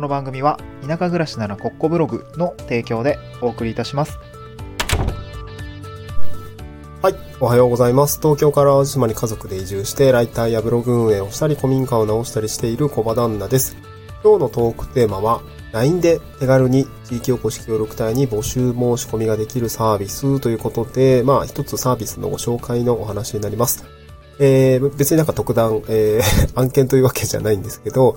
この番組は田舎暮らしならコッコブログの提供でお送りいたします。はい。おはようございます。東京から淡路島に家族で移住して、ライターやブログ運営をしたり、古民家を直したりしている小場旦那です。今日のトークテーマは、LINE で手軽に地域おこし協力隊に募集申し込みができるサービスということで、まあ一つサービスのご紹介のお話になります。えー、別になんか特段、えー、案件というわけじゃないんですけど、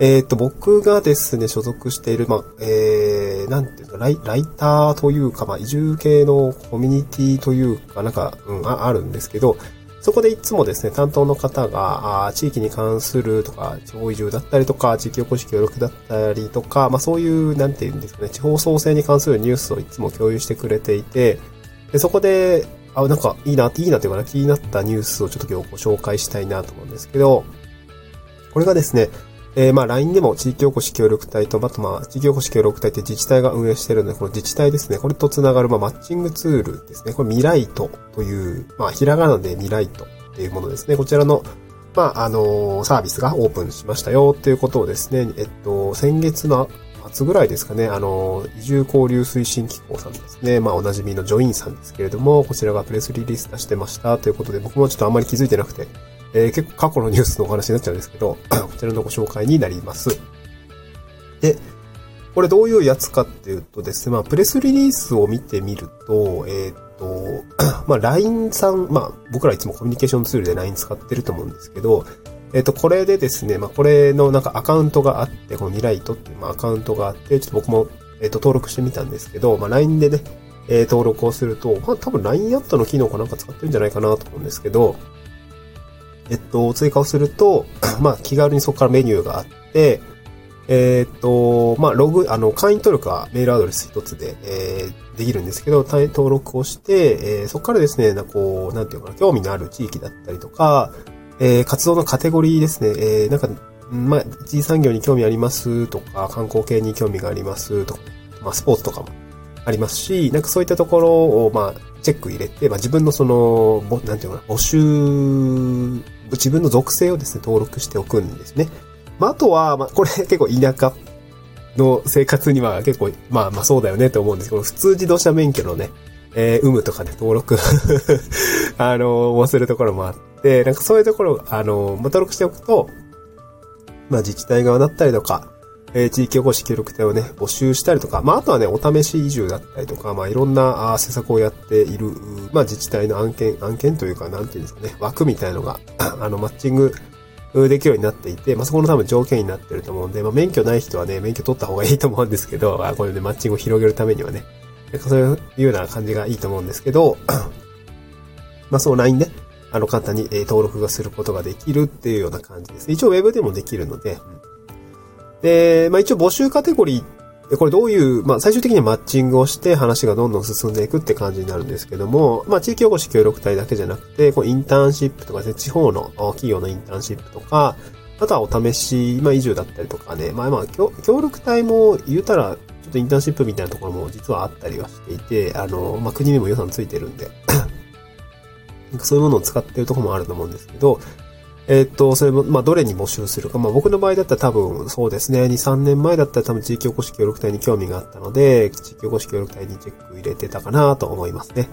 えっ、と、僕がですね、所属している、まあ、えー、なんていうかライ、ライターというか、まあ、移住系のコミュニティというか、なんか、うん、ああるんですけど、そこでいつもですね、担当の方が、あ地域に関するとか、地方移住だったりとか、地域おこし協力だったりとか、まあそういう、なんていうんですかね、地方創生に関するニュースをいつも共有してくれていて、でそこで、あ、なんかいいな、いいなというか、気になったニュースをちょっと今日ご紹介したいなと思うんですけど、これがですね、えー、まあ LINE でも地域おこし協力隊と、あとまあ地域おこし協力隊って自治体が運営してるので、この自治体ですね、これとつながるまあマッチングツールですね。これミライトという、まあひらがなでミライトっていうものですね。こちらの、まああのーサービスがオープンしましたよっていうことをですね、えっと、先月の末ぐらいですかね、あの、移住交流推進機構さんですね。まあ、おなじみのジョインさんですけれども、こちらがプレスリリース出してましたということで、僕もちょっとあんまり気づいてなくて、えー結構過去のニュースのお話になっちゃうんですけど、こちらのご紹介になります。で、これどういうやつかっていうとですね、まあ、プレスリリースを見てみると、えーっと、まあ、LINE さん、まあ、僕らいつもコミュニケーションツールで LINE 使ってると思うんですけど、えっと、これでですね、まあ、これのなんかアカウントがあって、このミライトっていうまあアカウントがあって、ちょっと僕も、えっと、登録してみたんですけど、まあ、LINE でね、えー登録をすると、まあ、多分 LINE アットの機能かなんか使ってるんじゃないかなと思うんですけど、えっと、追加をすると、まあ、気軽にそこからメニューがあって、えーっと、まあ、ログ、あの、会員登録はメールアドレス一つで、えーできるんですけど、登録をして、えーそこからですね、なこう、なんていうかな、興味のある地域だったりとか、えー活動のカテゴリーですね、えーなんか、まあ、一次産業に興味ありますとか、観光系に興味がありますとか、まあ、スポーツとかもありますし、なんかそういったところを、まあ、チェック入れて、まあ、自分のその、なんていうかな、募集、自分の属性をですね、登録しておくんですね。まあ、あとは、まあ、これ 結構田舎の生活には結構、まあまあそうだよねと思うんですけど、普通自動車免許のね、えー、有無とかね登録、あの、忘れるところもあって、なんかそういうところ、あの、まあ、登録しておくと、まあ自治体側だったりとか、えー地域おこし協力隊をね、募集したりとか、まああとはね、お試し移住だったりとか、まあいろんなあ施策をやっている、まあ自治体の案件、案件というか、なんていうんですかね、枠みたいのが、あの、マッチングできるようになっていて、まあそこの多分条件になってると思うんで、まあ免許ない人はね、免許取った方がいいと思うんですけど、あこれでマッチングを広げるためにはね、そういうような感じがいいと思うんですけど、まその LINE で、あの簡単に登録がすることができるっていうような感じです。一応ウェブでもできるので、で、まあ一応募集カテゴリー、これどういう、まあ最終的にはマッチングをして話がどんどん進んでいくって感じになるんですけども、まあ地域おこし協力隊だけじゃなくて、こうインターンシップとかね、地方の企業のインターンシップとか、あとはお試し、まあ移住だったりとかね、まあまあ協力隊も言うたら、ちょっとインターンシップみたいなところも実はあったりはしていて、あの、まあ国にも予算ついてるんで、そういうものを使ってるとこもあると思うんですけど、えっと、それも、まあ、どれに募集するか。まあ、僕の場合だったら多分、そうですね、2、3年前だったら多分地域おこし協力隊に興味があったので、地域おこし協力隊にチェック入れてたかなと思いますね。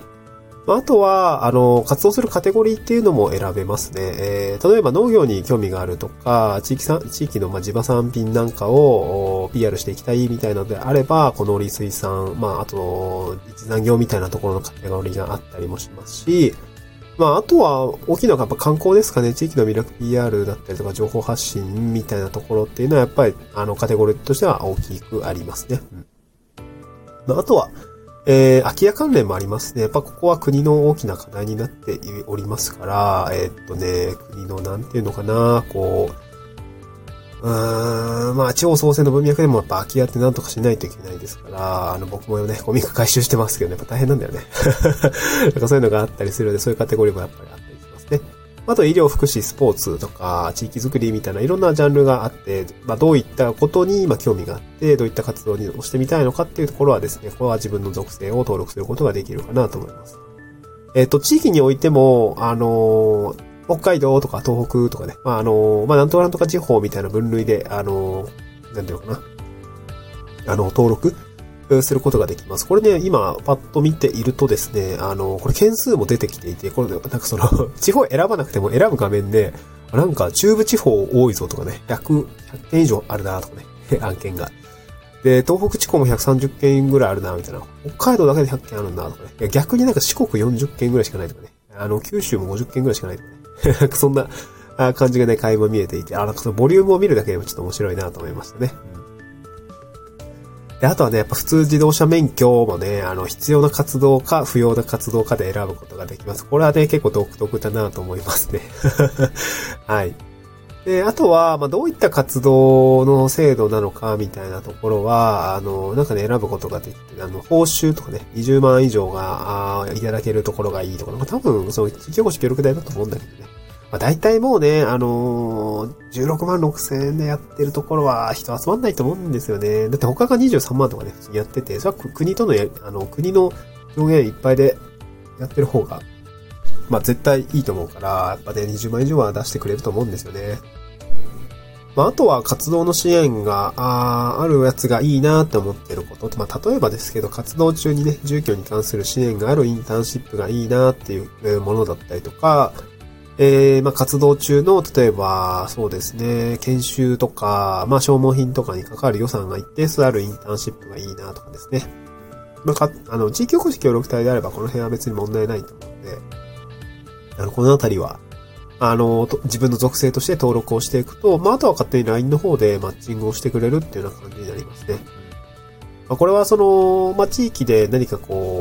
まあ、あとは、あの、活動するカテゴリーっていうのも選べますね。えー例えば農業に興味があるとか、地域さん、地域のま地場産品なんかを PR していきたいみたいなのであれば、この農林水産、まあ、あと、一産業みたいなところのカテゴリーがあったりもしますし、まあ、あとは、大きいのがやっぱ観光ですかね。地域の魅力 PR だったりとか、情報発信みたいなところっていうのは、やっぱり、あの、カテゴリーとしては大きくありますね。うんまあ、あとは、えー、空き家関連もありますね。やっぱここは国の大きな課題になっておりますから、えーっとね、国のなんていうのかな、こう、うーん、まあ、地方創生の文脈でもやっぱ空き家ってなんとかしないといけないですから、あの、僕もね、ゴミ回収してますけどね、やっぱ大変なんだよね。なんかそういうのがあったりするので、そういうカテゴリーもやっぱりあったりしますね。あと医療、福祉、スポーツとか、地域づくりみたいないろんなジャンルがあって、まあどういったことに今興味があって、どういった活動にをしてみたいのかっていうところはですね、これは自分の属性を登録することができるかなと思います。えっ、と、地域においても、あのー北海道とか東北とかね、まああのまあなんとかなんとか地方みたいな分類で、あのなんていうのかな、あの、登録することができます。これね、今、パッと見ているとですね、あの、これ件数も出てきていて、これ、なんかその 地方選ばなくても選ぶ画面で、なんか中部地方多いぞとかね、100、100件以上あるなとかね、案件が。で、東北地方も130件ぐらいあるな、みたいな。北海道だけで100件あるな、とかね。逆になんか四国40件ぐらいしかないとかね。あの、九州も50件ぐらいしかないとかね。そんな感じがね、垣間見えていて、あ、なんかそのボリュームを見るだけでもちょっと面白いなと思いましたね。で、あとはね、やっぱ普通自動車免許もね、あの、必要な活動か不要な活動かで選ぶことができます。これはね、結構独特だなと思いますね。はい。で、あとは、まあ、どういった活動の制度なのか、みたいなところは、あの、なんかね、選ぶことができて、あの、報酬とかね、20万以上が、あいただけるところがいいとか、多分、その、企業協力隊だと思うんだけどね。まあ、大体もうね、あのー、16万6千円でやってるところは人集まんないと思うんですよね。だって他が23万とかね、普通にやってて、それは国とのや、あの、国の表現いっぱいでやってる方が、まあ絶対いいと思うから、やっぱね、20万以上は出してくれると思うんですよね。まあ、あとは活動の支援がああるやつがいいなって思ってること。まあ、例えばですけど、活動中にね、住居に関する支援があるインターンシップがいいなっていうものだったりとか、えー、まあ、活動中の、例えば、そうですね、研修とか、まあ、消耗品とかに関わる予算が一定数あるインターンシップがいいなとかですね。まあ、か、あの、地域おこし協力隊であれば、この辺は別に問題ないと思うんで、あの、このあたりは、あの、自分の属性として登録をしていくと、まあ、あとは勝手に LINE の方でマッチングをしてくれるっていうような感じになりますね。まあ、これはその、まあ、地域で何かこう、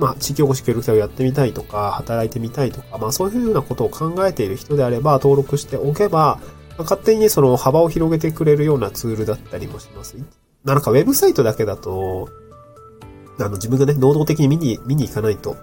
まあ、地域おこし協力隊をやってみたいとか、働いてみたいとか、まあ、そういうふうなことを考えている人であれば、登録しておけば、まあ、勝手にその幅を広げてくれるようなツールだったりもします。なんかウェブサイトだけだと、あの、自分がね、能動的に見に、見に行かないと、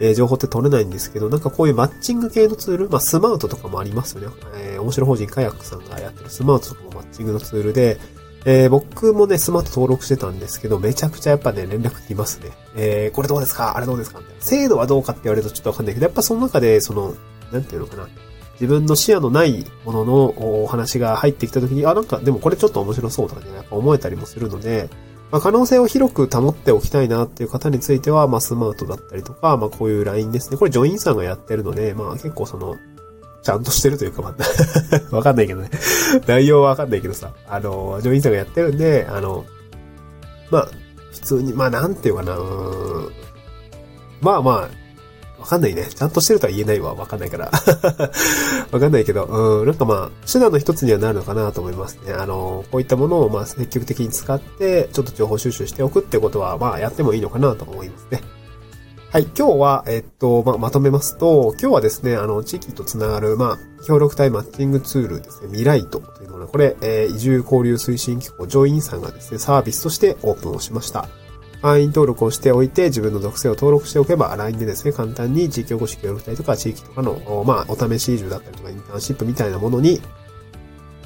えー、情報って取れないんですけど、なんかこういうマッチング系のツール、まあ、スマートとかもありますよね。えー、面白法人カヤックさんがやってるスマートとかもマッチングのツールで、えー、僕もね、スマート登録してたんですけど、めちゃくちゃやっぱね、連絡来ますね。えー、これどうですか？あれどうですか？みたいな。精度はどうかって言われるとちょっとわかんないけど、やっぱその中で、その、なんていうのかな。自分の視野のないもののお話が入ってきた時に、あ、なんか、でもこれちょっと面白そうとかね、やっぱ思えたりもするので、まあ、可能性を広く保っておきたいなっていう方については、まあ、スマートだったりとか、まあ、こういう LINE ですね。これ、ジョインさんがやってるので、まあ、結構その、ちゃんとしてるというか、まあ、わかんないけどね。内容はわかんないけどさ、あの、ジョインさんがやってるんで、あの、まあ、普通に、まあ、なんていうかな、まあまあ、わかんないね。ちゃんとしてるとは言えないわ。わかんないから。わかんないけど、うん、なんかまあ、手段の一つにはなるのかなと思いますね。あの、こういったものをまあ積極的に使って、ちょっと情報収集しておくってことは、まあやってもいいのかなと思いますね。はい、今日は、えっと、ままとめますと、今日はですね、あの、地域とつながる、まあ、協力隊マッチングツールですね、ミライトというもの、これ、えー、移住交流推進機構ジョインさんがですね、サービスとしてオープンをしました。会員登録をしておいて、自分の属性を登録しておけば、LINE でですね、簡単に地域おこし協力隊とか地域とかの、まあ、お試し移住だったりとか、インターンシップみたいなものに、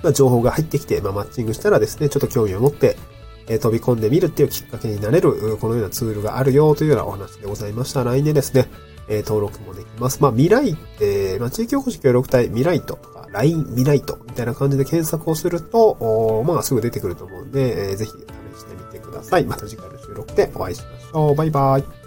まあ、情報が入ってきて、まあ、マッチングしたらですね、ちょっと興味を持って、え飛び込んでみるっていうきっかけになれる、このようなツールがあるよというようなお話でございました。LINE でですね、え登録もできます。まあ、未来って、まあ、地域おこし協力隊未来とか、LINE 未来とみたいな感じで検索をすると、まあ、すぐ出てくると思うんで、えー、ぜひ試してみてください。また次回の収録でお会いしましょう。バイバイ。